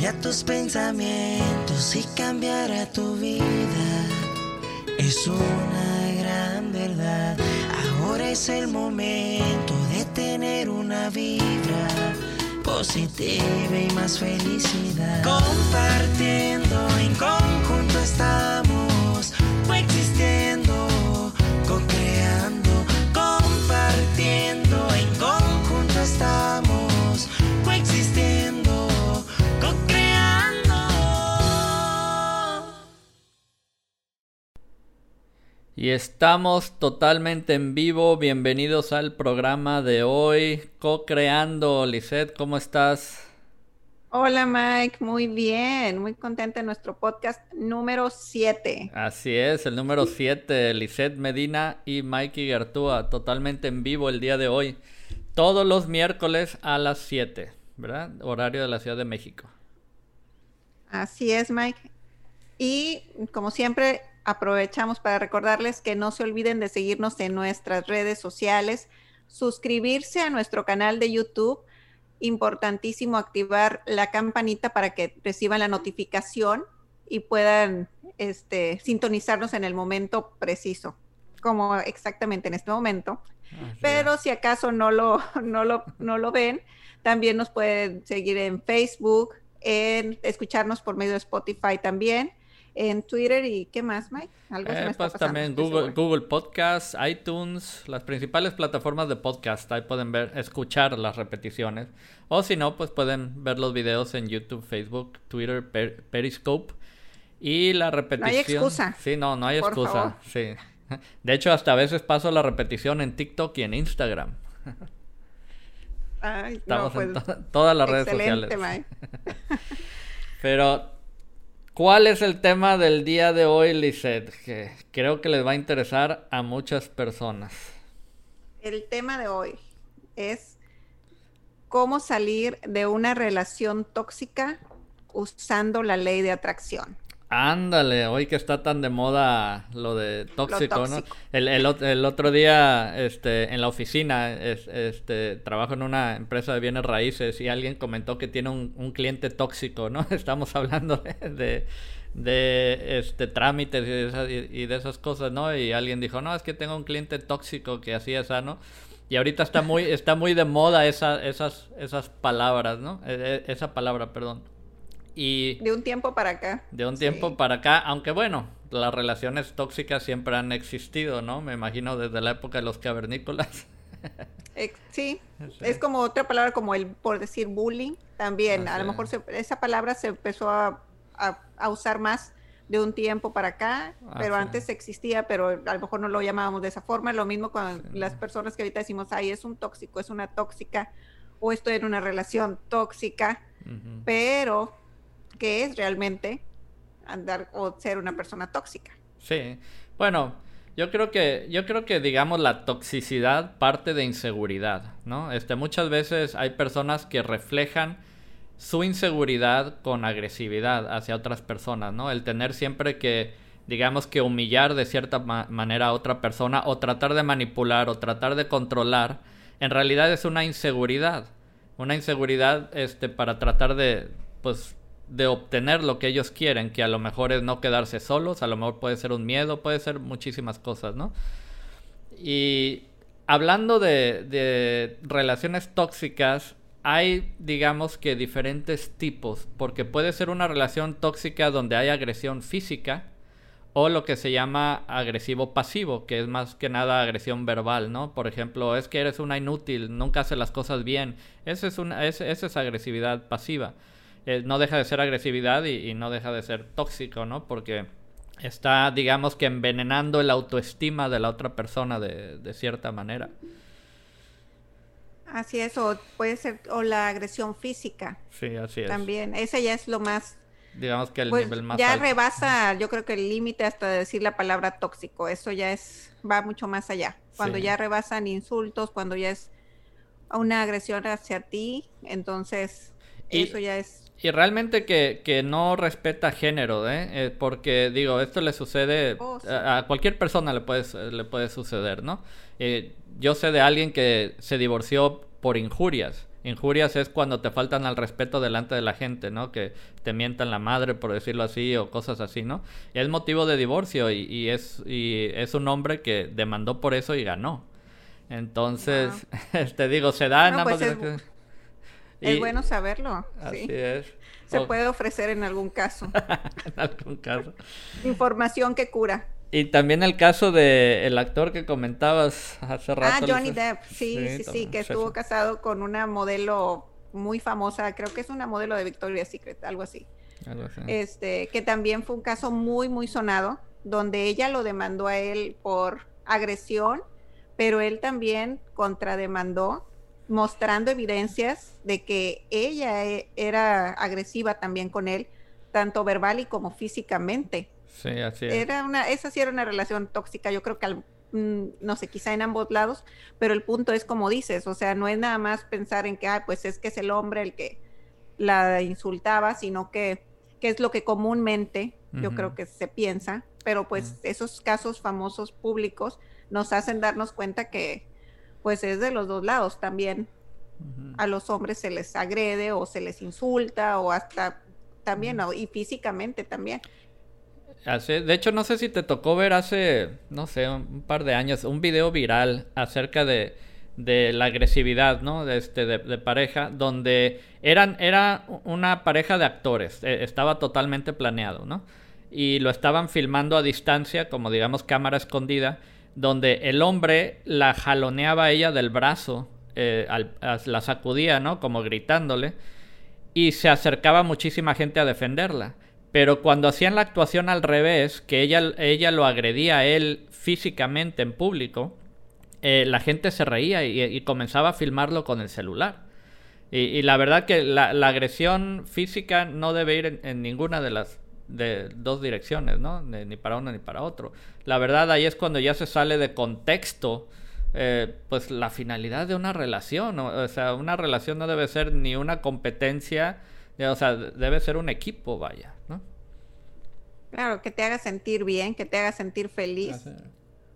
Cambia tus pensamientos y cambiará tu vida. Es una gran verdad. Ahora es el momento de tener una vibra positiva y más felicidad. Compartiendo en conjunto estamos Y estamos totalmente en vivo. Bienvenidos al programa de hoy, Co-Creando. Lisette, ¿cómo estás? Hola Mike, muy bien, muy contenta de nuestro podcast número 7. Así es, el número 7, Lisette Medina y Mikey Gertúa, totalmente en vivo el día de hoy. Todos los miércoles a las 7, ¿verdad? Horario de la Ciudad de México. Así es Mike. Y como siempre, aprovechamos para recordarles que no se olviden de seguirnos en nuestras redes sociales, suscribirse a nuestro canal de YouTube. Importantísimo activar la campanita para que reciban la notificación y puedan este, sintonizarnos en el momento preciso, como exactamente en este momento. Pero si acaso no lo, no lo, no lo ven, también nos pueden seguir en Facebook, en escucharnos por medio de Spotify también, en Twitter y ¿qué más, Mike? Algo se Eh, pues también Google. Google Podcast, iTunes, las principales plataformas de podcast. Ahí pueden ver, escuchar las repeticiones. O si no, pues pueden ver los videos en YouTube, Facebook, Twitter, Per- Periscope. Y la repetición. excusa. Sí, no, no hay Por excusa. favor. Sí. De hecho, hasta a veces paso la repetición en TikTok y en Instagram. Ay, no, Estamos en pues, to- todas las redes sociales. Mike. Pero, ¿cuál es el tema del día de hoy, Lisette? Que creo que les va a interesar a muchas personas. El tema de hoy es cómo salir de una relación tóxica usando la ley de atracción. Ándale, hoy que está tan de moda lo de tóxico, ¿no? tóxico. El, el ot- el otro día, este, en la oficina, es- este, trabajo en una empresa de bienes raíces y alguien comentó que tiene un, un cliente tóxico, ¿no? Estamos hablando de, de, de, este, trámites y de, esas, y- y de esas cosas, ¿no? Y alguien dijo, no, es que tengo un cliente tóxico que así es, ¿no? Y ahorita está muy, está muy de moda esa, esas, esas palabras, ¿no? E- e- esa palabra, perdón. Y... De un tiempo para acá. De un Sí. tiempo para acá, aunque bueno, las relaciones tóxicas siempre han existido, ¿no? Me imagino desde la época de los cavernícolas. Sí, Sí. es como otra palabra como el, por decir bullying, también. A lo mejor se- esa palabra se empezó a, a- a usar más de un tiempo para acá, pero antes es. existía, pero a lo mejor no lo llamábamos de esa forma. Lo mismo con las personas que ahorita decimos, ay, es un tóxico, es una tóxica, o estoy en una relación tóxica, pero ¿qué es realmente andar o ser una persona tóxica? Sí. Bueno, yo creo que, yo creo que digamos la toxicidad parte de inseguridad, ¿no? Este, muchas veces hay personas que reflejan su inseguridad con agresividad hacia otras personas, ¿no? El tener siempre que, digamos que humillar de cierta ma- manera a otra persona o tratar de manipular o tratar de controlar, en realidad es una inseguridad. Una inseguridad, este, para tratar de, pues, de obtener lo que ellos quieren, que a lo mejor es no quedarse solos, a lo mejor puede ser un miedo, puede ser muchísimas cosas, ¿no? Y hablando de, de relaciones tóxicas, hay, digamos que diferentes tipos, porque puede ser una relación tóxica donde hay agresión física o lo que se llama agresivo pasivo, que es más que nada agresión verbal, ¿no? Por ejemplo, es que eres una inútil, nunca hace las cosas bien. Esa es, una, es- esa es agresividad pasiva. Eh, no deja de ser agresividad y, y no deja de ser tóxico, ¿no? Porque está, digamos que envenenando el autoestima de la otra persona de, de cierta manera. Así es, o puede ser, o la agresión física Sí, así es. también. Ese ya es lo más Digamos que el Pues nivel más ya alto. rebasa, yo creo que el límite hasta de decir la palabra tóxico, eso ya es, va mucho más allá. Cuando Sí. ya rebasan insultos, cuando ya es una agresión hacia ti, entonces Y- eso ya es, Y realmente que, que no respeta género, ¿eh? Eh, porque digo, esto le sucede Oh, sí. a, a cualquier persona le puede, le puede suceder, ¿no? Eh, yo sé de alguien que se divorció por injurias. Injurias es cuando te faltan al respeto delante de la gente, ¿no? Que te mientan la madre, por decirlo así, o cosas así, ¿no? Y es motivo de divorcio y, es, y es un hombre que demandó por eso y ganó. Entonces, te este, digo, se da en ambas pues es, bueno saberlo. Así es. Se puede ofrecer en algún caso. en algún caso. Información que cura. Y también el caso de el actor que comentabas hace rato. Ah, Johnny Depp, sí, sí, sí, que estuvo casado con una modelo muy famosa, creo que es una modelo de Victoria's Secret, algo así. Algo así. Este, que también fue un caso muy, muy sonado, donde ella lo demandó a él por agresión, pero él también contrademandó, mostrando evidencias de que ella e, era agresiva también con él, tanto verbal y como físicamente. Sí, así Era una, esa sí era una relación tóxica, yo creo que mm, no sé, quizá en ambos lados, pero el punto es como dices, o sea, no es nada más pensar en que, ah, pues es que es el hombre el que la insultaba, sino que, que es lo que comúnmente yo creo que se piensa, pero pues esos casos famosos públicos nos hacen darnos cuenta que pues es de los dos lados también. A los hombres se les agrede o se les insulta o hasta también, y físicamente también de hecho, no sé si te tocó ver hace, no sé, un par de años, un video viral acerca de, de la agresividad, ¿no? De, este, de, pareja, donde eran, era una pareja de actores, e, estaba totalmente planeado, ¿no? Y lo estaban filmando a distancia, como digamos cámara escondida, donde el hombre la jaloneaba a ella del brazo, eh, la sacudía, ¿no? Como gritándole, y se acercaba muchísima gente a defenderla. Pero cuando hacían la actuación al revés, que ella, ella lo agredía a él físicamente en público, eh, la gente se reía y, comenzaba a filmarlo con el celular. Y, la verdad que la, agresión física no debe ir en, ninguna de las de dos direcciones, ¿no? Ni, para uno ni para otro. La verdad ahí es cuando ya se sale de contexto, eh, pues la finalidad de una relación. O sea, una relación no debe ser ni una competencia o sea, debe ser un equipo, vaya, ¿no? Claro, que te haga sentir bien, que te haga sentir feliz.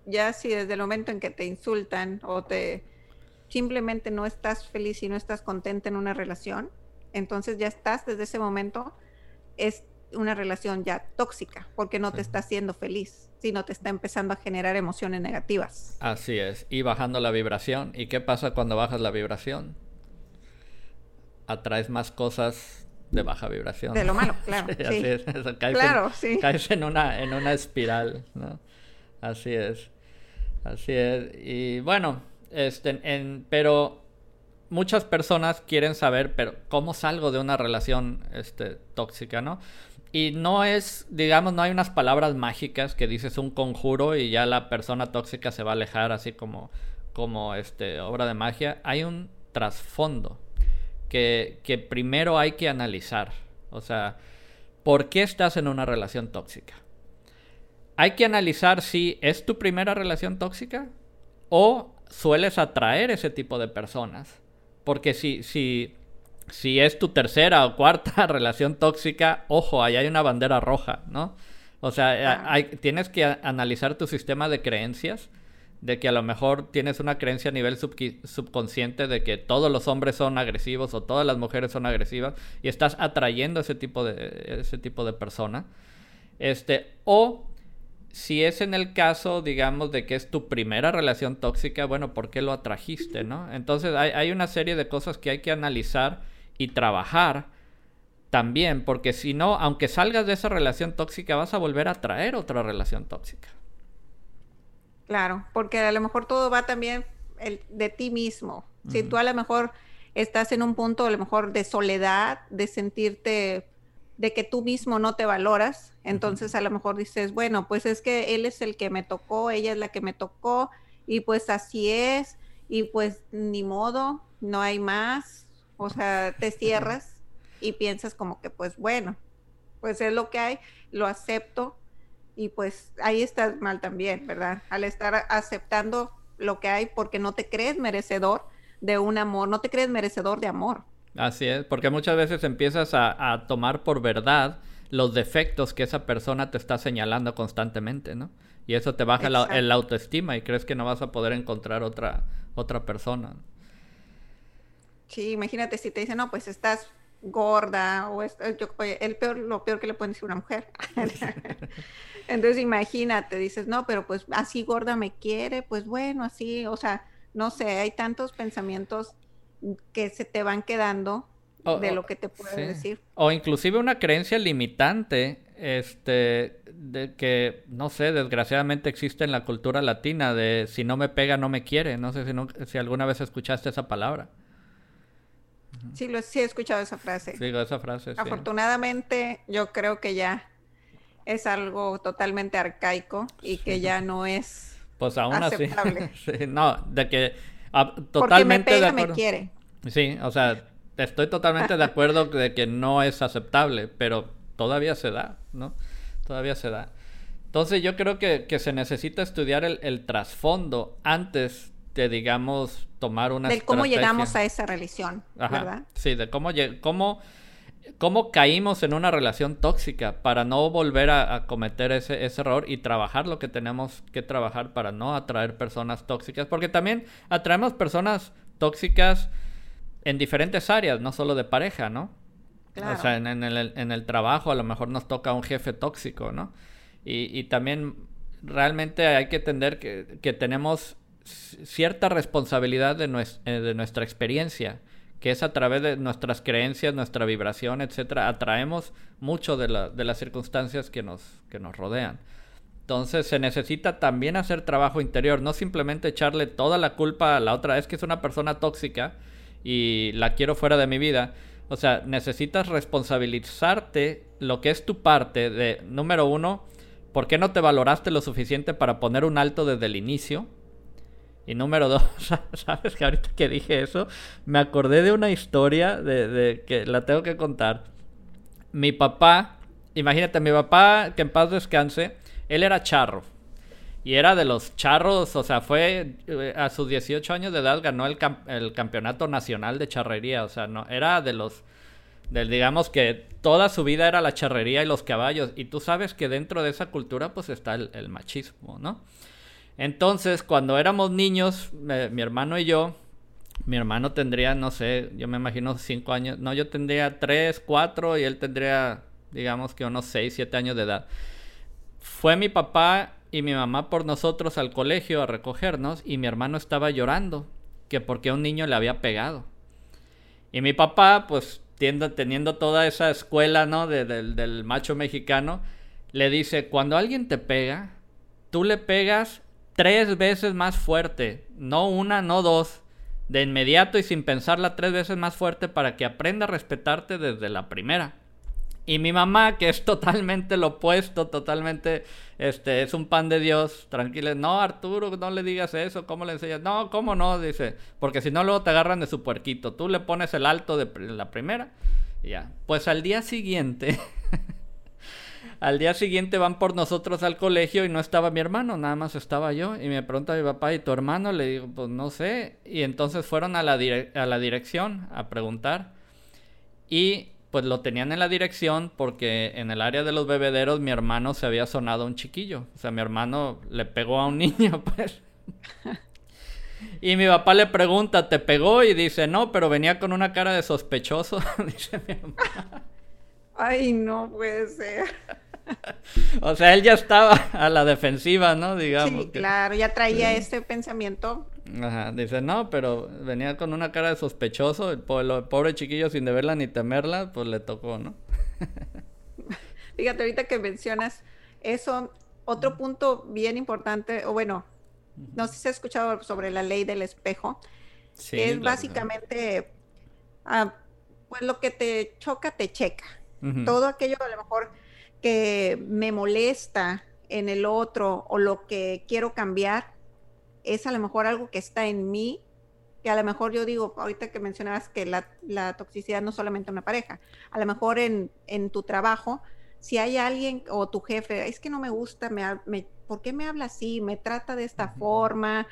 Ya si desde el momento en que te insultan o te simplemente no estás feliz y no estás contenta en una relación, entonces ya estás desde ese momento, es una relación ya tóxica, porque no te está haciendo feliz, sino te está empezando a generar emociones negativas. Así es, y bajando la vibración. ¿Y qué pasa cuando bajas la vibración? Atraes más cosas de baja vibración. De lo malo, claro. Así es. caes claro, en, sí. Caes en una, en una espiral, ¿no? Así es. Así es. Y bueno, este, en, pero muchas personas quieren saber, pero ¿cómo salgo de una relación este, tóxica, no? Y no es, digamos, no hay unas palabras mágicas que dices un conjuro y ya la persona tóxica se va a alejar así como, como este, obra de magia. Hay un trasfondo que, primero hay que analizar. O sea, ¿por qué estás en una relación tóxica? Hay que analizar si es tu primera relación tóxica o sueles atraer ese tipo de personas. Porque si, si, si es tu tercera o cuarta relación tóxica, ojo, ahí hay una bandera roja, ¿no? O sea, hay, tienes que analizar tu sistema de creencias de que a lo mejor tienes una creencia a nivel subconsciente de que todos los hombres son agresivos o todas las mujeres son agresivas y estás atrayendo ese tipo de ese tipo de persona. Este, o si es en el caso, digamos, de que es tu primera relación tóxica, bueno, ¿por qué lo atrajiste, no? Entonces hay, hay una serie de cosas que hay que analizar y trabajar también, porque si no, aunque salgas de esa relación tóxica, vas a volver a traer otra relación tóxica. Claro, porque a lo mejor todo va también el, de ti mismo. Si tú a lo mejor estás en un punto a lo mejor de soledad, de sentirte de que tú mismo no te valoras, entonces a lo mejor dices, bueno, pues es que él es el que me tocó, ella es la que me tocó, y pues así es, y pues ni modo, no hay más, o sea, te cierras y piensas como que pues bueno, pues es lo que hay, lo acepto, y pues ahí estás mal también, ¿verdad? Al estar aceptando lo que hay porque no te crees merecedor de un amor, no te crees merecedor de amor. Así es, porque muchas veces empiezas a, tomar por verdad los defectos que esa persona te está señalando constantemente, ¿no? Y eso te baja la, el autoestima y crees que no vas a poder encontrar otra, otra persona. Sí, imagínate si te dicen, no, pues estás gorda o es, yo, el peor, lo peor que le pueden decir a una mujer. Entonces imagínate, dices, no, pero pues así gorda me quiere, pues bueno, así, o sea, no sé, hay tantos pensamientos que se te van quedando de lo que te pueden decir. O inclusive una creencia limitante, este, de que, no sé, desgraciadamente existe en la cultura latina de si no me pega, no me quiere. No sé si, si alguna vez escuchaste esa palabra. Sí, lo, sí he escuchado esa frase. Digo, esa frase. Afortunadamente, yo creo que ya es algo totalmente arcaico y que ya no es pues aún aceptable. así. no, de que totalmente Porque me pega, me quiere. Sí, o sea, estoy totalmente de acuerdo de que no es aceptable, pero todavía se da, ¿no? Todavía se da. Entonces yo creo que, que se necesita estudiar el, el trasfondo antes de, digamos, tomar una De cómo llegamos a esa religión, ¿verdad? Sí, de cómo, cómo, cómo caímos en una relación tóxica para no volver a, cometer ese, ese, error y trabajar lo que tenemos que trabajar para no atraer personas tóxicas. Porque también atraemos personas tóxicas en diferentes áreas, no solo de pareja, ¿no? O sea, en, el, en, el, trabajo a lo mejor nos toca un jefe tóxico, ¿no? Y, y también realmente hay que entender que, que tenemos cierta responsabilidad de, eh, de, nuestra experiencia, que es a través de nuestras creencias, nuestra vibración, etcétera, atraemos mucho de las circunstancias que nos, que nos rodean. Entonces se necesita también hacer trabajo interior, no simplemente echarle toda la culpa a la otra, es que es una persona tóxica y la quiero fuera de mi vida. O sea, necesitas responsabilizarte lo que es tu parte de, número uno, ¿por qué no te valoraste lo suficiente para poner un alto desde el inicio? Y número dos, ¿sabes que ahorita que dije eso, me acordé de una historia de, que la tengo que contar. Mi papá, imagínate, mi papá, que en paz descanse, él era charro. Y era de los charros, o sea, fue eh, a sus 18 años de edad ganó el, el campeonato nacional de charrería, o sea, no era de los del digamos que toda su vida era la charrería y los caballos y tú sabes que dentro de esa cultura pues está el machismo, ¿no? Entonces, cuando éramos niños, mi hermano y yo, mi hermano tendría, no sé, yo me imagino cinco años, no, yo tendría tres, cuatro y él tendría, digamos que unos seis, siete años de edad. Fue mi papá y mi mamá por nosotros al colegio a recogernos y mi hermano estaba llorando, que porque un niño le había pegado. Y mi papá, pues teniendo toda esa escuela, ¿no? del macho mexicano, le dice, cuando alguien te pega, tú le pegas tres veces más fuerte. No una, no dos. De inmediato y sin pensarla tres veces más fuerte para que aprenda a respetarte desde la primera. Y mi mamá, que es totalmente lo opuesto, totalmente, este, es un pan de Dios, tranquila. No, Arturo, no le digas eso, ¿cómo le enseñas? No, ¿cómo no? Dice, porque si no luego te agarran de su puerquito. Tú le pones el alto de la primera y ya. Pues al día siguiente Al día siguiente van por nosotros al colegio y no estaba mi hermano, nada más estaba yo. Y me pregunta mi papá, ¿y tu hermano? Le digo, pues no sé. Y entonces fueron a la, a la dirección a preguntar. Y pues lo tenían en la dirección porque en el área de los bebederos mi hermano se había sonado un chiquillo. O sea, mi hermano le pegó a un niño, pues. Y mi papá le pregunta, ¿te pegó? Y dice, no, pero venía con una cara de sospechoso, dice mi hermano. Ay, no puede ser. o sea, él ya estaba a la defensiva, ¿no? Digamos. Sí, claro, ya traía este pensamiento. Ajá, dice, no, pero venía con una cara de sospechoso, el pobre, chiquillo sin deberla ni temerla, pues le tocó, ¿no? Fíjate, ahorita que mencionas eso, otro punto bien importante, o bueno, no sé si has escuchado sobre la ley del espejo, sí, es básicamente, ah, pues lo que te choca, te checa. Todo aquello a lo mejor que me molesta en el otro o lo que quiero cambiar es a lo mejor algo que está en mí, que a lo mejor yo digo, ahorita que mencionabas que la, toxicidad no solamente una pareja, a lo mejor en, tu trabajo, si hay alguien o tu jefe, es que no me gusta, me, ¿por qué me habla así? Me trata de esta forma.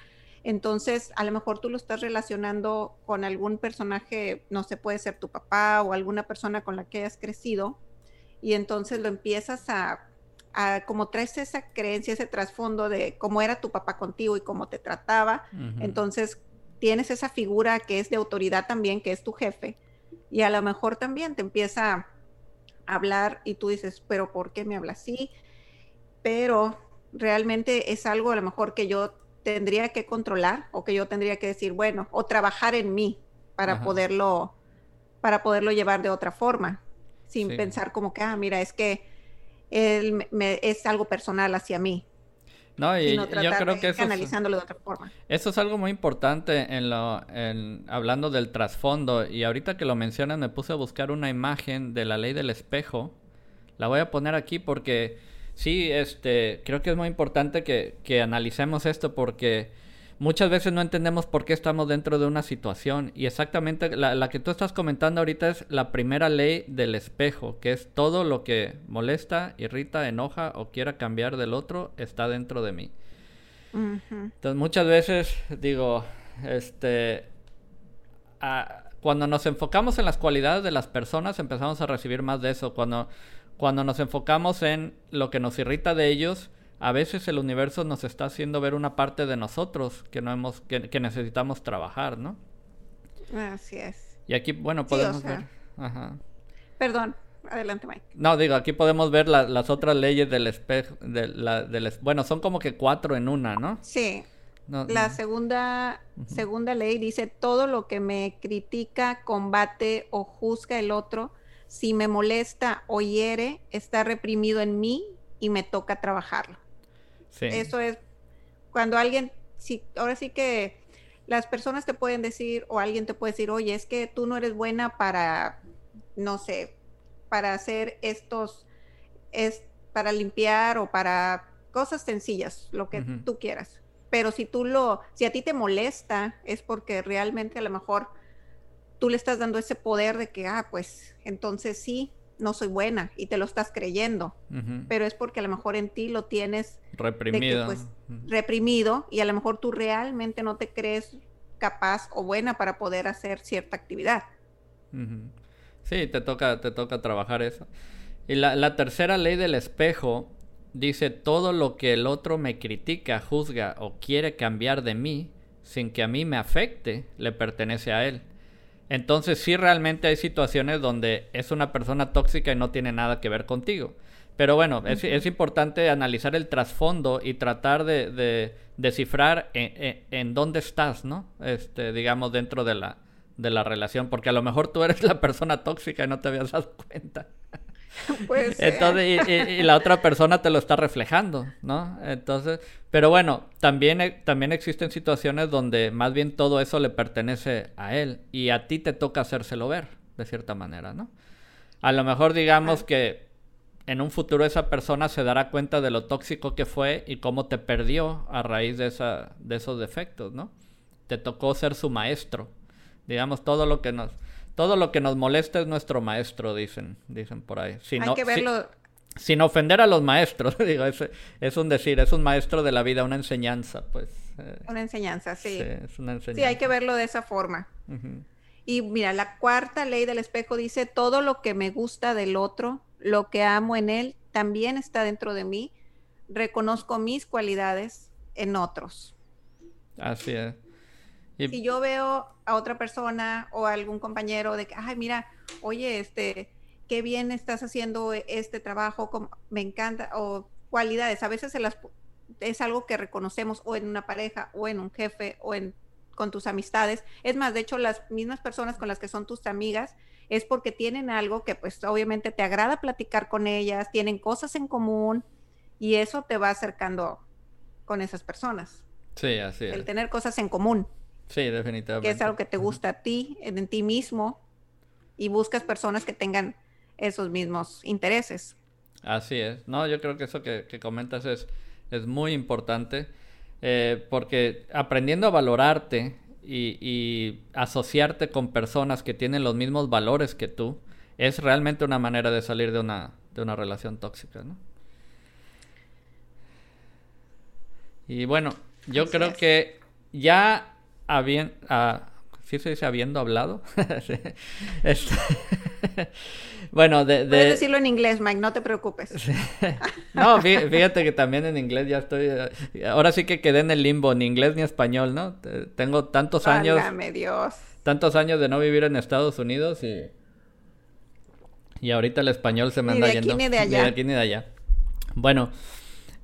Entonces, a lo mejor tú lo estás relacionando con algún personaje, no sé, puede ser tu papá o alguna persona con la que hayas crecido, y entonces lo empiezas a, como traes esa creencia, ese trasfondo de cómo era tu papá contigo y cómo te trataba, entonces tienes esa figura que es de autoridad también, que es tu jefe, y a lo mejor también te empieza a hablar y tú dices, pero ¿por qué me habla así? Pero realmente es algo a lo mejor que yo tendría que controlar o que yo tendría que decir, bueno, o trabajar en mí para poderlo para poderlo llevar de otra forma, sin pensar como que, ah, mira, es que él me, es algo personal hacia mí. No, y yo creo que eso analizándolo de otra forma. Eso es algo muy importante en lo, en, hablando del trasfondo. Y ahorita que lo mencionas, me puse a buscar una imagen de la ley del espejo. La voy a poner aquí porque sí, este, creo que es muy importante que, que analicemos esto porque muchas veces no entendemos por qué estamos dentro de una situación. Y exactamente la, que tú estás comentando ahorita es la primera ley del espejo, que es todo lo que molesta, irrita, enoja o quiera cambiar del otro está dentro de mí. Entonces muchas veces digo, este, cuando nos enfocamos en las cualidades de las personas empezamos a recibir más de eso. Cuando, cuando nos enfocamos en lo que nos irrita de ellos, a veces el universo nos está haciendo ver una parte de nosotros que no hemos, que, necesitamos trabajar, ¿no? Así es. Y aquí, bueno, podemos ver. Ajá. Perdón, adelante, Mike. No, digo, aquí podemos ver las otras leyes del espejo, de la, del, bueno, son como que cuatro en una, ¿no? Sí. la segunda, segunda ley dice todo lo que me critica, combate o juzga el otro, si me molesta o hiere, está reprimido en mí y me toca trabajarlo. Eso es cuando alguien, sí, ahora sí que las personas te pueden decir o alguien te puede decir, oye, es que tú no eres buena para, no sé, para hacer estos, es para limpiar o para cosas sencillas, lo que tú quieras. Pero si tú lo, si a ti te molesta, es porque realmente a lo mejor tú le estás dando ese poder de que, ah, pues entonces sí, no soy buena y te lo estás creyendo, pero es porque a lo mejor en ti lo tienes reprimido. pues, reprimido y a lo mejor tú realmente no te crees capaz o buena para poder hacer cierta actividad. Sí, te toca, te toca trabajar eso. Y la, la tercera ley del espejo dice todo lo que el otro me critica, juzga o quiere cambiar de mí sin que a mí me afecte, le pertenece a él. Entonces sí realmente hay situaciones donde es una persona tóxica y no tiene nada que ver contigo. Pero bueno, es, importante analizar el trasfondo y tratar de, descifrar en, dónde estás, ¿no? Este, digamos, dentro de la, de la relación, porque a lo mejor tú eres la persona tóxica y no te habías dado cuenta. Pues Entonces, y, la otra persona te lo está reflejando, ¿no? Entonces, pero bueno, también, e, también existen situaciones donde más bien todo eso le pertenece a él y a ti te toca hacérselo ver, de cierta manera, ¿no? A lo mejor digamos que en un futuro esa persona se dará cuenta de lo tóxico que fue y cómo te perdió a raíz de, esa, de esos defectos, ¿no? Te tocó ser su maestro. Digamos, todo lo que nos todo lo que nos molesta es nuestro maestro, dicen, dicen por ahí. Hay que verlo. sin ofender a los maestros, digo, es, es, un decir, es un maestro de la vida, una enseñanza, pues. Eh. una enseñanza, sí. Sí, es una enseñanza. Sí, hay que verlo de esa forma. Y mira, la cuarta ley del espejo dice, todo lo que me gusta del otro, lo que amo en él, también está dentro de mí. Reconozco mis cualidades en otros. Así es. Si yo veo a otra persona o a algún compañero de que, ay, mira, oye, este, qué bien estás haciendo este trabajo, me encanta, o cualidades, a veces se las, es algo que reconocemos o en una pareja o en un jefe o en con tus amistades. Es más, de hecho, las mismas personas con las que son tus amigas es porque tienen algo que pues obviamente te agrada platicar con ellas, tienen cosas en común y eso te va acercando con esas personas. Sí, así es. El tener cosas en común. Sí, definitivamente. Que es algo que te gusta a ti, en, ti mismo, y buscas personas que tengan esos mismos intereses. Así es. No, yo creo que eso que, comentas es, es muy importante, eh, porque aprendiendo a valorarte y, asociarte con personas que tienen los mismos valores que tú, es realmente una manera de salir de una, de una relación tóxica, ¿no? Y bueno, yo creo que ya habían, ¿sí se dice habiendo hablado? este, bueno, de, Puedes decirlo en inglés, Mike, no te preocupes. no, fíjate que también en inglés ya estoy. Ahora sí que quedé en el limbo, ni inglés ni español, ¿no? Tengo tantos años. Dios. Tantos años de no vivir en Estados Unidos y. Y ahorita el español se me anda de yendo. Ni de allá. Ni de aquí ni de allá. Bueno,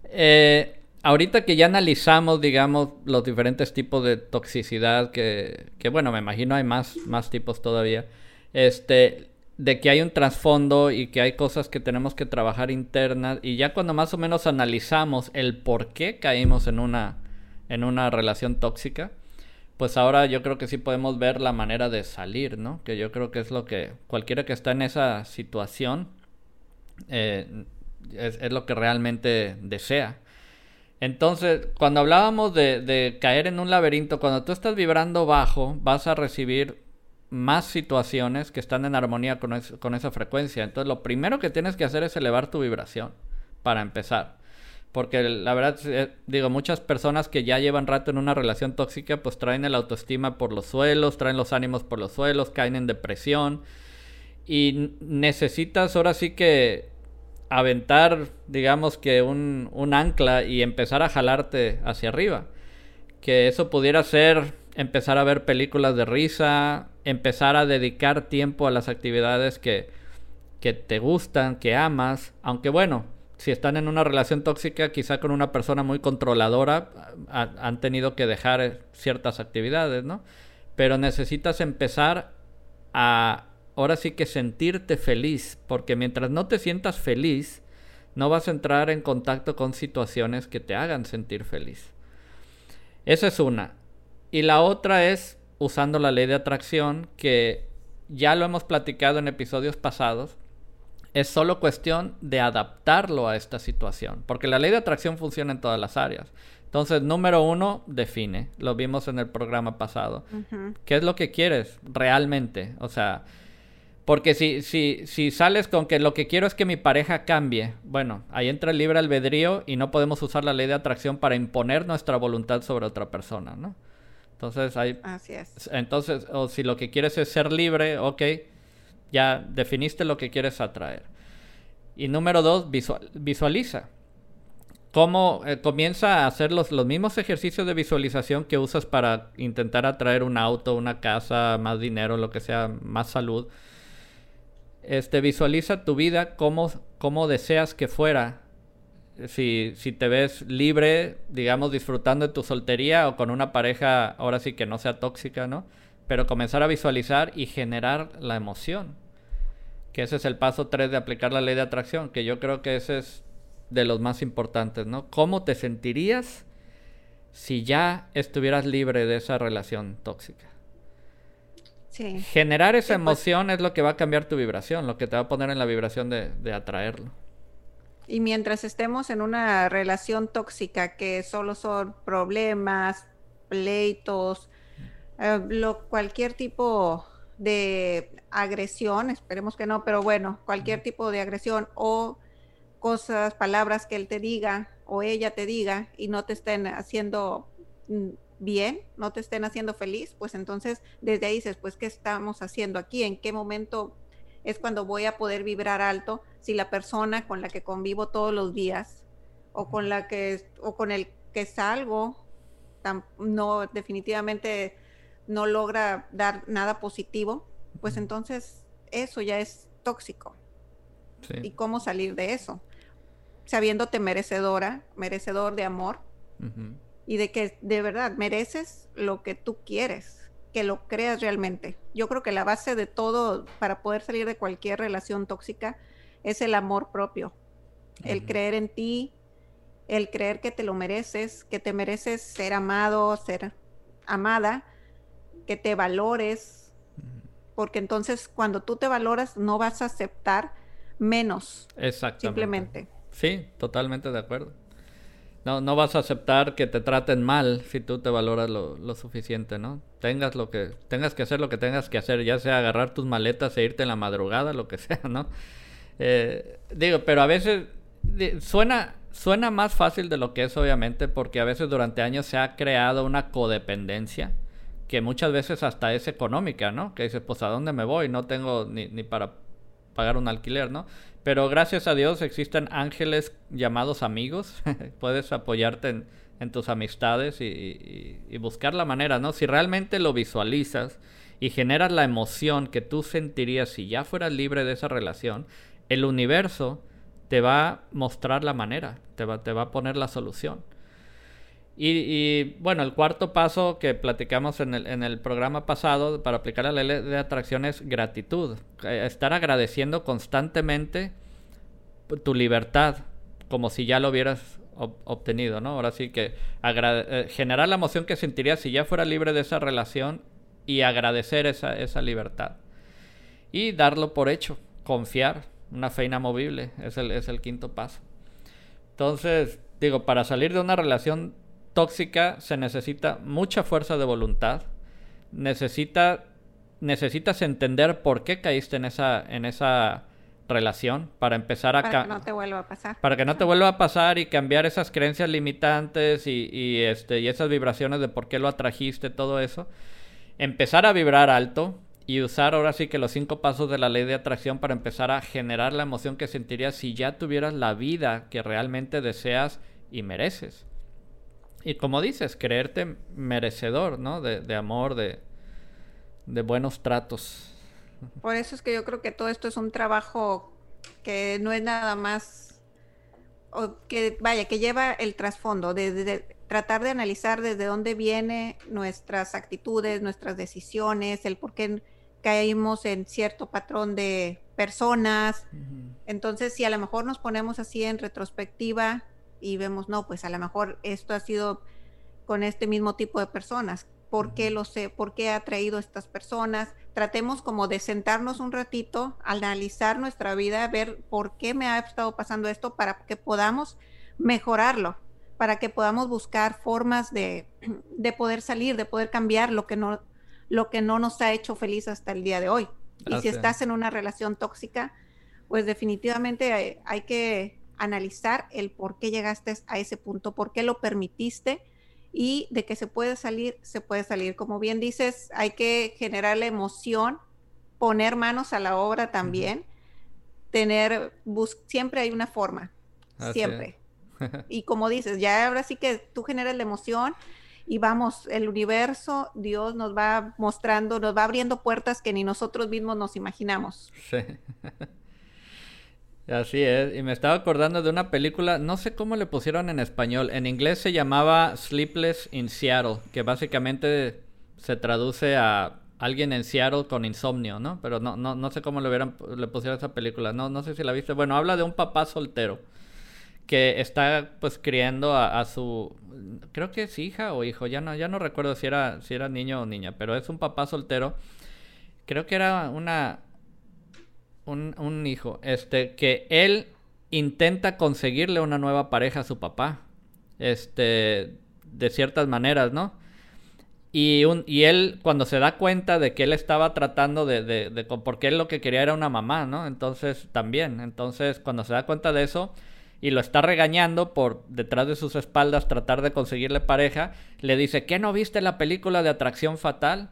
eh, ahorita que ya analizamos, digamos, los diferentes tipos de toxicidad, que, bueno, me imagino hay más, más tipos todavía, este, de que hay un trasfondo y que hay cosas que tenemos que trabajar internas, y ya cuando más o menos analizamos el por qué caímos en una, en una relación tóxica, pues ahora yo creo que sí podemos ver la manera de salir, ¿no? Que yo creo que es lo que cualquiera que está en esa situación eh, es, lo que realmente desea. Entonces, cuando hablábamos de, caer en un laberinto, cuando tú estás vibrando bajo, vas a recibir más situaciones que están en armonía con esa frecuencia. Entonces, lo primero que tienes que hacer es elevar tu vibración, para empezar. Porque la verdad, eh, digo, muchas personas que ya llevan rato en una relación tóxica, pues traen el autoestima por los suelos, traen los ánimos por los suelos, caen en depresión. Y necesitas ahora sí que aventar, digamos que un, un, ancla y empezar a jalarte hacia arriba. Que eso pudiera ser empezar a ver películas de risa, empezar a dedicar tiempo a las actividades que, que te gustan, que amas. Aunque bueno, si están en una relación tóxica, quizá con una persona muy controladora, ha, han tenido que dejar ciertas actividades, ¿no? Pero necesitas empezar a ahora sí que sentirte feliz, porque mientras no te sientas feliz, no vas a entrar en contacto con situaciones que te hagan sentir feliz. Esa es una. Y la otra es usando la ley de atracción, que ya lo hemos platicado en episodios pasados. Es solo cuestión de adaptarlo a esta situación, porque la ley de atracción funciona en todas las áreas. Entonces, número uno, define. Lo vimos en el programa pasado. Uh -huh. ¿Qué es lo que quieres realmente? O sea, porque si, si, si sales con que lo que quiero es que mi pareja cambie, bueno, ahí entra el libre albedrío y no podemos usar la ley de atracción para imponer nuestra voluntad sobre otra persona, ¿no? Entonces, hay, Así es. Entonces, o si lo que quieres es ser libre, ok, ya definiste lo que quieres atraer. Y número dos, visual, visualiza. ¿Cómo eh, comienza a hacer los, los mismos ejercicios de visualización que usas para intentar atraer un auto, una casa, más dinero, lo que sea, más salud? Este, visualiza tu vida como, como deseas que fuera. Si, si te ves libre, digamos, disfrutando de tu soltería o con una pareja, ahora sí que no sea tóxica, ¿no? Pero comenzar a visualizar y generar la emoción. Que ese es el paso 3 de aplicar la ley de atracción, que yo creo que ese es de los más importantes, ¿no? ¿Cómo te sentirías si ya estuvieras libre de esa relación tóxica? Sí. Generar esa Sí, pues- emoción es lo que va a cambiar tu vibración, lo que te va a poner en la vibración de, de atraerlo. Y mientras estemos en una relación tóxica que solo son problemas, pleitos, eh, lo, cualquier tipo de agresión, esperemos que no, pero bueno, cualquier tipo de agresión o cosas, palabras que él te diga o ella te diga y no te estén haciendo mm, bien, no te estén haciendo feliz, pues entonces desde ahí dices, pues, ¿qué estamos haciendo aquí? ¿En qué momento es cuando voy a poder vibrar alto si la persona con la que convivo todos los días o con la que o con el que salgo no definitivamente no logra dar nada positivo, pues entonces eso ya es tóxico. ¿Y cómo salir de eso? Sabiéndote merecedora, merecedor de amor. Y de que de verdad mereces lo que tú quieres, que lo creas realmente. Yo creo que la base de todo para poder salir de cualquier relación tóxica es el amor propio, el creer en ti, el creer que te lo mereces, que te mereces ser amado, ser amada, que te valores, porque entonces cuando tú te valoras no vas a aceptar menos, Exactamente. simplemente. Sí, totalmente de acuerdo. No, no vas a aceptar que te traten mal si tú te valoras lo, lo suficiente, ¿no? Tengas lo que, tengas que hacer lo que tengas que hacer, ya sea agarrar tus maletas e irte en la madrugada, lo que sea, ¿no? Eh, digo, pero a veces suena, suena más fácil de lo que es, obviamente, porque a veces durante años se ha creado una codependencia que muchas veces hasta es económica, ¿no? Que dices, pues a dónde me voy, no tengo ni, ni para pagar un alquiler, ¿no? Pero gracias a Dios existen ángeles llamados amigos. Puedes apoyarte en, tus amistades y, buscar la manera, ¿no? Si realmente lo visualizas y generas la emoción que tú sentirías si ya fueras libre de esa relación, el universo te va a mostrar la manera, te va a poner la solución. Y, bueno, el cuarto paso que platicamos en el, en el programa pasado para aplicar la ley de atracción es gratitud. Eh, Estar agradeciendo constantemente tu libertad, como si ya lo hubieras ob- obtenido, ¿no? Ahora sí que eh, generar la emoción que sentirías si ya fuera libre de esa relación y agradecer esa, esa libertad. Y darlo por hecho, confiar, una fe inamovible, es el, es el quinto paso. Entonces, digo, para salir de una relación tóxica se necesita mucha fuerza de voluntad. Necesita, necesitas entender por qué caíste en esa, en esa relación para empezar a Para que no te vuelva a pasar. para que no te vuelva a pasar y cambiar esas creencias limitantes y, y, este, y esas vibraciones de por qué lo atrajiste, todo eso. Empezar a vibrar alto y usar ahora sí que los cinco pasos de la ley de atracción para empezar a generar la emoción que sentirías si ya tuvieras la vida que realmente deseas y mereces. Y como dices, creerte merecedor, ¿no? De, de amor, de, de buenos tratos. Por eso es que yo creo que todo esto es un trabajo que no es nada más, o que vaya, que lleva el trasfondo de, de- de tratar de analizar desde dónde vienen nuestras actitudes, nuestras decisiones, el por qué caímos en cierto patrón de personas. Entonces, si a lo mejor nos ponemos así en retrospectiva y vemos, no, pues a lo mejor esto ha sido con este mismo tipo de personas. ¿Por qué lo sé? ¿Por qué ha traído estas personas? Tratemos como de sentarnos un ratito, analizar nuestra vida, ver por qué me ha estado pasando esto para que podamos mejorarlo, para que podamos buscar formas de, de poder salir, de poder cambiar lo que no lo que no nos ha hecho feliz hasta el día de hoy. Y si es. estás en una relación tóxica, pues definitivamente hay, hay que analizar el por qué llegaste a ese punto, por qué lo permitiste y de que se puede salir, se puede salir. Como bien dices, hay que generar la emoción, poner manos a la obra también, tener, bus- siempre hay una forma, siempre. Y como dices, ya ahora sí que tú generas la emoción y vamos, el universo, Dios nos va mostrando, nos va abriendo puertas que ni nosotros mismos nos imaginamos. Sí. Así es. Y me estaba acordando de una película, no sé cómo le pusieron en español. En inglés se llamaba Sleepless in Seattle, que básicamente se traduce a alguien en Seattle con insomnio, ¿no? Pero no, no, no sé cómo le hubieran, le pusieron esa película. No, no sé si la viste. Bueno, habla de un papá soltero que está pues criando a, a su creo que es hija o hijo, ya no, ya no recuerdo si era, si era niño o niña, pero es un papá soltero. Creo que era una un, hijo, este, que él intenta conseguirle una nueva pareja a su papá. Este, de ciertas maneras, ¿no? Y, un, y él, cuando se da cuenta de que él estaba tratando de, de, de, porque él lo que quería era una mamá, ¿no? Entonces, también, entonces, cuando se da cuenta de eso y lo está regañando por detrás de sus espaldas tratar de conseguirle pareja, le dice, ¿qué no viste la película de Atracción Fatal?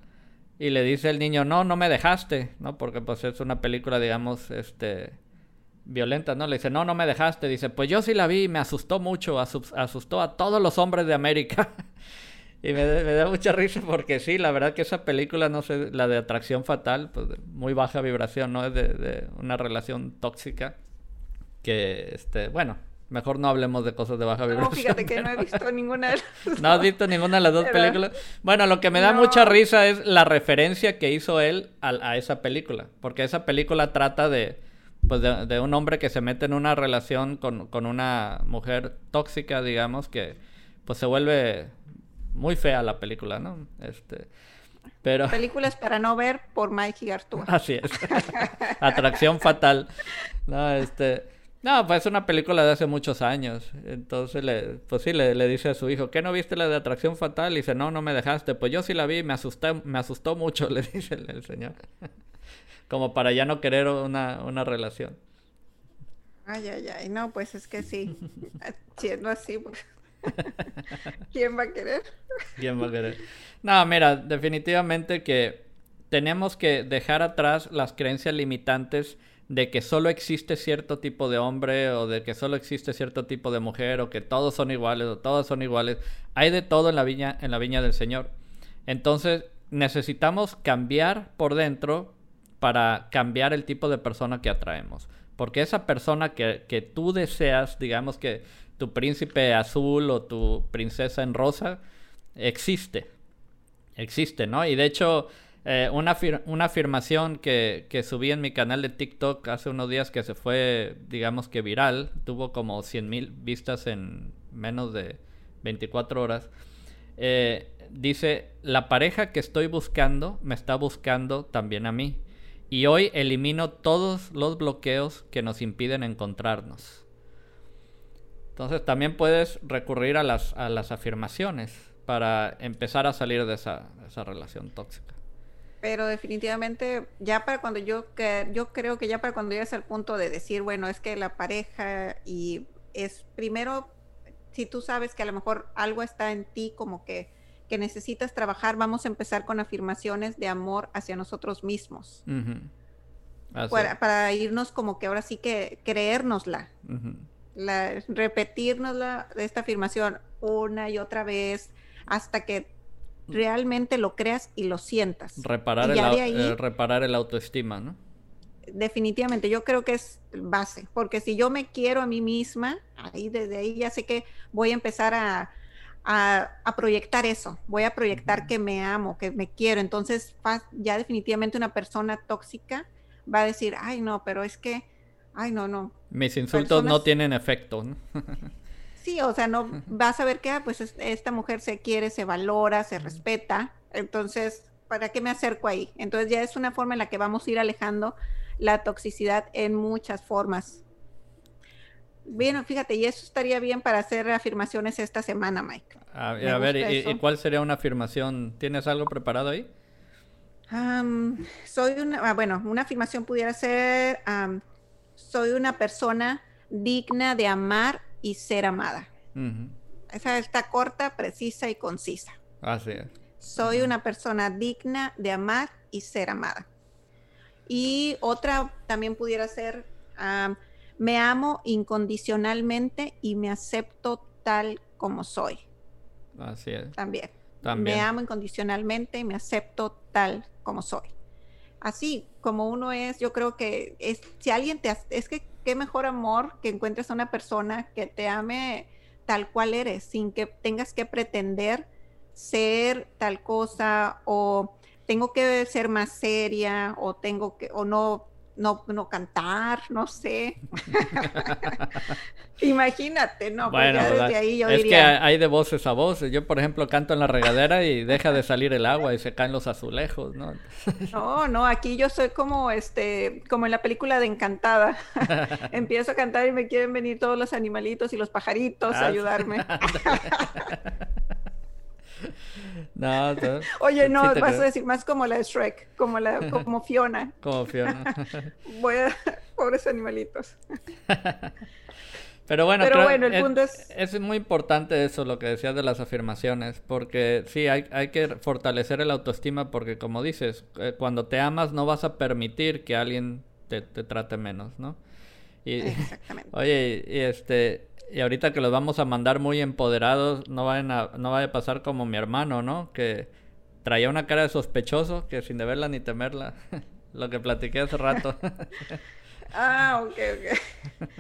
Y le dice el niño, no, no me dejaste, ¿no? Porque pues es una película, digamos, este, violenta, ¿no? Le dice, no, no me dejaste. Dice, pues yo sí la vi y me asustó mucho, asus- asustó a todos los hombres de América. y me, da mucha risa porque sí, la verdad que esa película, no sé, la de Atracción Fatal, pues muy baja vibración, ¿no? Es de, de una relación tóxica que, este, bueno, mejor no hablemos de cosas de baja vibración. No, fíjate que no he visto ninguna de las ¿No has dos. visto ninguna de las dos películas? Bueno, lo que me da No. mucha risa es la referencia que hizo él a, a esa película. Porque esa película trata de, pues de, de un hombre que se mete en una relación con, con una mujer tóxica, digamos, que pues se vuelve muy fea la película, ¿no? Este, pero... Películas para no ver por Mike y Arturo. Así es. Atracción fatal. No, este. No, pues es una película de hace muchos años. Entonces, le, pues sí, le, le dice a su hijo, ¿qué no viste la de Atracción Fatal? Y dice, no, no me dejaste. Pues yo sí la vi, me asusté, me asustó mucho, le dice el, el señor. Como para ya no querer una, una relación. Ay, ay, ay. No, pues es que sí. Siendo así, pues, ¿quién va a querer? ¿Quién va a querer? No, mira, definitivamente que tenemos que dejar atrás las creencias limitantes de que solo existe cierto tipo de hombre o de que solo existe cierto tipo de mujer o que todos son iguales o todas son iguales. Hay de todo en la viña, en la viña del Señor. Entonces necesitamos cambiar por dentro para cambiar el tipo de persona que atraemos. Porque esa persona que, que tú deseas, digamos que tu príncipe azul o tu princesa en rosa, existe. Existe, ¿no? Y de hecho, eh, una, una, afirmación que, que, subí en mi canal de TikTok hace unos días que se fue, digamos que viral, tuvo como 100 mil vistas en menos de 24 horas. Eh, dice, la pareja que estoy buscando me está buscando también a mí. Y hoy elimino todos los bloqueos que nos impiden encontrarnos. Entonces también puedes recurrir a las, a las afirmaciones para empezar a salir de esa, esa relación tóxica pero definitivamente ya para cuando yo que yo creo que ya para cuando llegues al punto de decir bueno es que la pareja y es primero si tú sabes que a lo mejor algo está en ti como que que necesitas trabajar vamos a empezar con afirmaciones de amor hacia nosotros mismos para, para, irnos como que ahora sí que creérnosla. La, repetirnosla esta afirmación una y otra vez hasta que realmente lo creas y lo sientas. Reparar, el, eh, reparar el autoestima, ¿no? Definitivamente, yo creo que es base, porque si yo me quiero a mí misma, ahí desde ahí ya sé que voy a empezar a, a, proyectar eso, voy a proyectar que me amo, que me quiero, entonces ya definitivamente una persona tóxica va a decir, ay no, pero es que, ay no, no. Mis insultos no tienen efecto, ¿no? Sí, o sea, no vas a ver que ah, pues esta mujer se quiere, se valora, se respeta, entonces, ¿para qué me acerco ahí? Entonces ya es una forma en la que vamos a ir alejando la toxicidad en muchas formas. Bien, fíjate, y eso estaría bien para hacer afirmaciones esta semana, Mike. A, ver, ¿y, cuál sería una afirmación? ¿Tienes algo preparado ahí? soy una, ah, bueno, una afirmación pudiera ser, soy una persona digna de amar y ser amada. Esa está corta, precisa y concisa. Así es. Soy una persona digna de amar y ser amada. Y otra también pudiera ser, me amo incondicionalmente y me acepto tal como soy. Así es. También. También. Me amo incondicionalmente y me acepto tal como soy. Así como uno es, yo creo que es, si alguien te, es que qué mejor amor que encuentres a una persona que te ame tal cual eres, sin que tengas que pretender ser tal cosa o tengo que ser más seria o tengo que o no no, no cantar, no sé. Imagínate, ¿no? Bueno, es que hay de voces a voces. Yo, por ejemplo, canto en la regadera y deja de salir el agua y se caen los azulejos, ¿no? no, no, aquí yo soy como este, como en la película de Encantada. Empiezo a cantar y me quieren venir todos los animalitos y los pajaritos a ah, ayudarme. No, Oye, no, vas a decir más como la de Shrek, como la, como Fiona. Como Fiona. Voy a, pobres animalitos. Pero bueno, el punto es, es... muy importante eso, lo que decías de las afirmaciones, porque sí, hay, hay que fortalecer el autoestima, porque como dices, eh, cuando te amas no vas a permitir que alguien te, te trate menos, ¿no? Y, Exactamente. Oye, y este, y ahorita que los vamos a mandar muy empoderados, no vayan a, no vaya a pasar como mi hermano, ¿no? Que traía una cara de sospechoso, que sin deberla ni temerla, lo que platiqué hace rato. ah, ok, ok.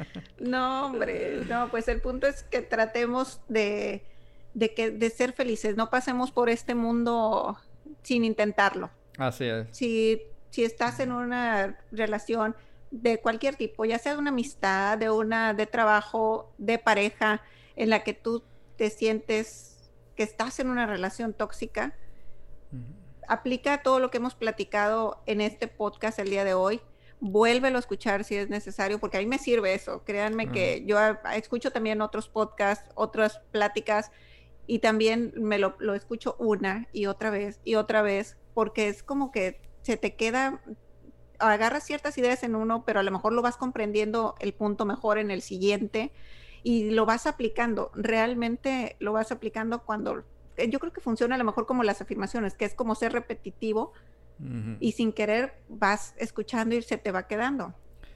No, hombre, no, pues el punto es que tratemos de, de, que, de ser felices, no pasemos por este mundo sin intentarlo. Así es. Si, si estás en una relación de cualquier tipo, ya sea de una amistad, de una de trabajo, de pareja, en la que tú te sientes que estás en una relación tóxica, aplica todo lo que hemos platicado en este podcast el día de hoy. Vuélvelo a escuchar si es necesario, porque a mí me sirve eso. Créanme que yo escucho también otros podcasts, otras pláticas, y también me lo, lo escucho una y otra vez y otra vez, porque es como que se te queda, agarras ciertas ideas en uno, pero a lo mejor lo vas comprendiendo el punto mejor en el siguiente y lo vas aplicando. Realmente lo vas aplicando cuando eh, yo creo que funciona a lo mejor como las afirmaciones, que es como ser repetitivo y sin querer vas escuchando y se te va quedando.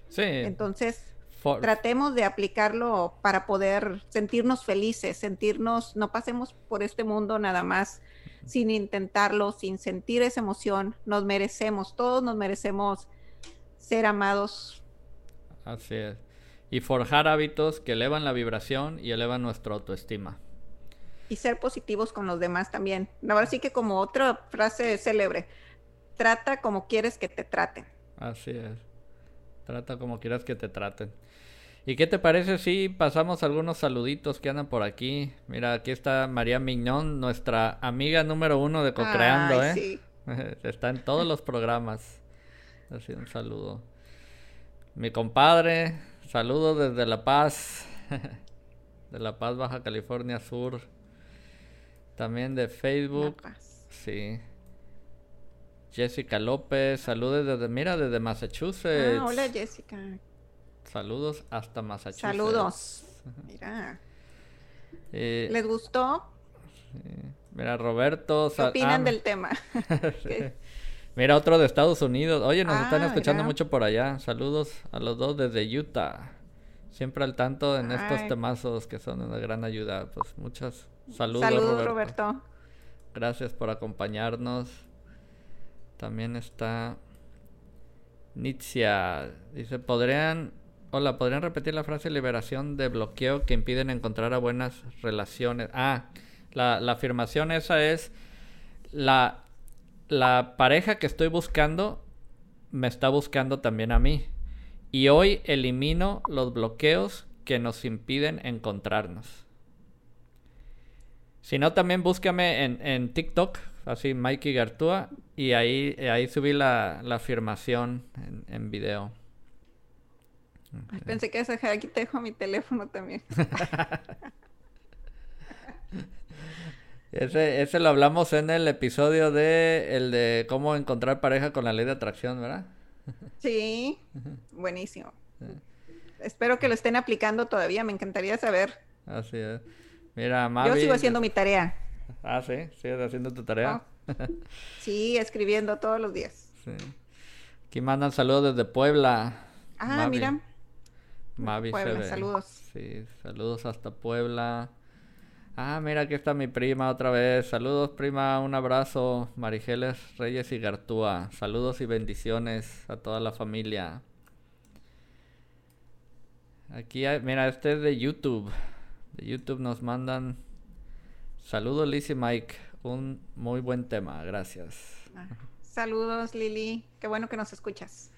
Sí. Entonces, For- tratemos de aplicarlo para poder sentirnos felices, sentirnos, no pasemos por este mundo nada más sin intentarlo, sin sentir esa emoción. Nos merecemos, todos nos merecemos ser amados. Así es. Y forjar hábitos que elevan la vibración y elevan nuestra autoestima. y ser positivos con los demás también. Ahora sí que como otra frase célebre, trata como quieres que te traten. Así es. Trata como quieras que te traten. ¿Y qué te parece si pasamos algunos saluditos que andan por aquí? Mira, aquí está María Miñón, nuestra amiga número uno de Cocreando, Ay, ¿eh? sí. Está en todos los programas. Así un saludo. Mi compadre, saludos desde La Paz. De La Paz, Baja California Sur. También de La Facebook. paz. Sí. Jessica López, saludos desde, mira, desde Massachusetts. Ah, hola Jessica. Saludos hasta Massachusetts. Saludos. Mira, Eh, ¿les gustó? Mira, Roberto. ¿Qué opinan ah, del tema? Mira, otro de Estados Unidos. Oye, nos están Ah, escuchando mira. mucho por allá. Saludos a los dos desde Utah. Siempre al tanto en estos temazos que son una gran ayuda. Pues muchas saludos, Saludos, Roberto. Roberto. Gracias por acompañarnos. También está Nitzia. Dice, ¿podrían... Hola, ¿podrían repetir la frase liberación de bloqueo que impiden encontrar a buenas relaciones? Ah, la, afirmación esa es la, la pareja que estoy buscando me está buscando también a mí. Y hoy elimino los bloqueos que nos impiden encontrarnos. Si no, también búscame en, en TikTok, así Mikey Gartúa, y ahí, ahí subí la, la afirmación en video. Ay, Pensé que ibas a dejar aquí te dejo mi teléfono también. Ese, ese lo hablamos en el episodio de el de cómo encontrar pareja con la ley de atracción, ¿verdad? Sí, buenísimo. Espero que lo estén aplicando todavía, me encantaría saber. Así es. Mira, Mavi. Yo sigo haciendo mi tarea. Ah, sí, sigues haciendo tu tarea. Sí, escribiendo todos los días. Sí. Aquí mandan saludos desde Puebla. Ah, Mavi. mira. Mavi Puebla, saludos. Sí, saludos hasta Puebla. Ah, mira, aquí está mi prima otra vez. Saludos, prima, un abrazo. Marigeles Reyes y Gartúa. Saludos y bendiciones a toda la familia. Aquí, hay- mira, este es de YouTube. De YouTube nos mandan. Saludos, Liz y Mike. Un muy buen tema, gracias. Ah, Saludos, Lili. Qué bueno que nos escuchas.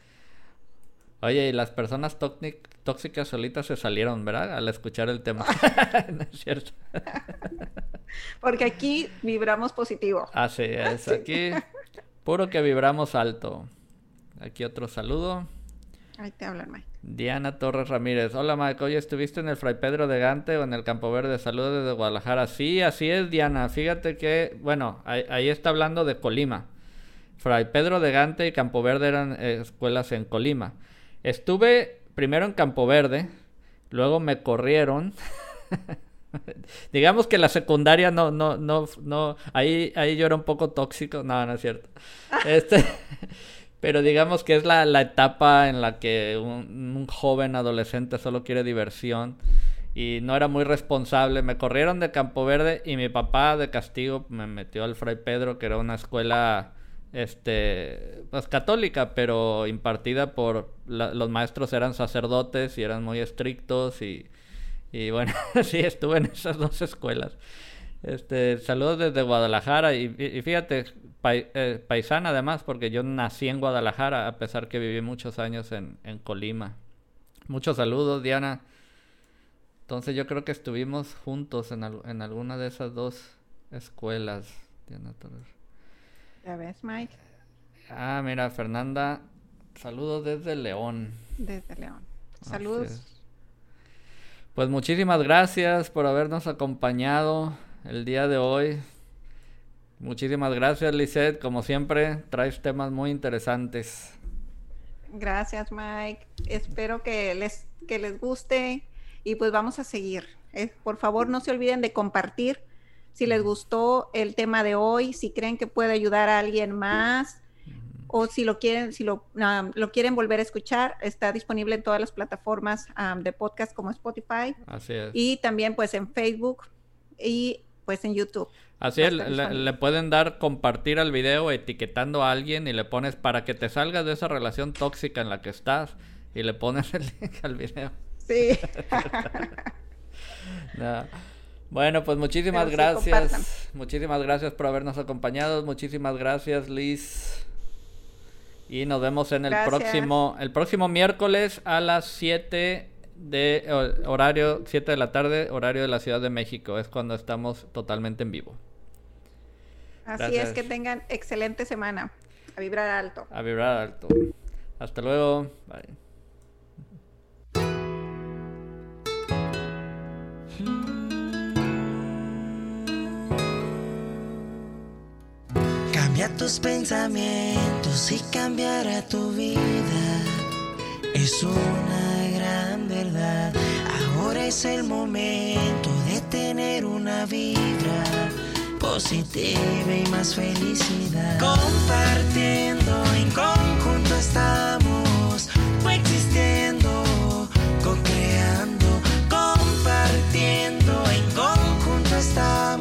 Oye, y las personas tóxic- tóxicas solitas se salieron, ¿verdad? Al escuchar el tema. no es cierto. Porque aquí vibramos positivo. Así es, aquí puro que vibramos alto. Aquí otro saludo. Ahí te hablan, Mike. Diana Torres Ramírez. Hola Mike, oye, ¿estuviste en el Fray Pedro de Gante o en el Campo Verde? Saludos desde Guadalajara. Sí, así es, Diana. Fíjate que, bueno, ahí, ahí está hablando de Colima. Fray Pedro de Gante y Campo Verde eran eh, escuelas en Colima. Estuve primero en Campo Verde, luego me corrieron. Digamos que la secundaria no, no, no, no, ahí, ahí yo era un poco tóxico, no, no es cierto. Este, pero digamos que es la, la etapa en la que un, un joven adolescente solo quiere diversión y no era muy responsable. Me corrieron de Campo Verde y mi papá de castigo me metió al Fray Pedro, que era una escuela este pues católica pero impartida por la- los maestros eran sacerdotes y eran muy estrictos y, y bueno sí estuve en esas dos escuelas. Este saludos desde Guadalajara y, fíjate eh, paisana además porque yo nací en Guadalajara a pesar que viví muchos años en, en Colima. Muchos saludos Diana. Entonces yo creo que estuvimos juntos en, en alguna de esas dos escuelas Diana Torres Ya ves, Mike, Ah, mira, Fernanda, saludos desde León. desde León. Saludos. es. Pues muchísimas gracias por habernos acompañado el día de hoy. Muchísimas gracias, Lisette. Como siempre, traes temas muy interesantes. Gracias, Mike. Espero que les, que les guste y pues vamos a seguir. Eh, por favor, no se olviden de compartir si les gustó el tema de hoy, si creen que puede ayudar a alguien más o si lo quieren, si lo, um, lo quieren volver a escuchar, está disponible en todas las plataformas um, de podcast como Spotify. Así es. Y también pues en Facebook y pues en YouTube. Así es, le, pueden dar compartir al video etiquetando a alguien y le pones para que te salgas de esa relación tóxica en la que estás y le pones el link al video. Sí. Bueno, pues muchísimas gracias. muchísimas gracias por habernos acompañado. Muchísimas gracias, Liz. Y nos vemos en el próximo el próximo miércoles a las 7 de horario 7 de la tarde, horario de la Ciudad de México, es cuando estamos totalmente en vivo. Así es que tengan excelente semana. A vibrar alto. A vibrar alto. Hasta luego. Bye. cambiaría tus pensamientos y cambiara tu vida. Es una gran verdad. Ahora es el momento de tener una vibra positiva y más felicidad. Compartiendo en conjunto estamos, coexistiendo, co-creando, compartiendo en conjunto estamos.